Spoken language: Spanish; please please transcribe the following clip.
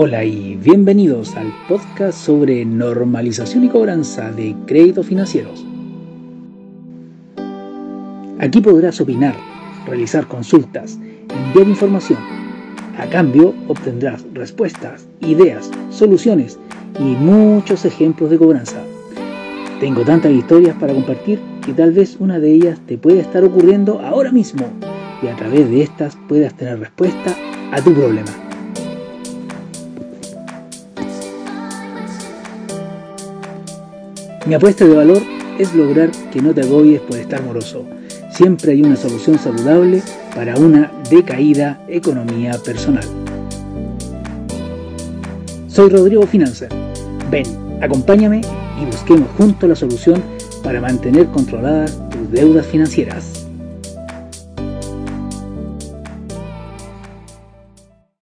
Hola y bienvenidos al podcast sobre normalización y cobranza de créditos financieros. Aquí podrás opinar, realizar consultas, enviar información. A cambio obtendrás respuestas, ideas, soluciones y muchos ejemplos de cobranza. Tengo tantas historias para compartir que tal vez una de ellas te puede estar ocurriendo ahora mismo y a través de estas puedas tener respuesta a tu problema. Mi apuesta de valor es lograr que no te agobies por estar moroso. Siempre hay una solución saludable para una decaída economía personal. Soy Rodrigo Financer. Ven, acompáñame y busquemos juntos la solución para mantener controladas tus deudas financieras.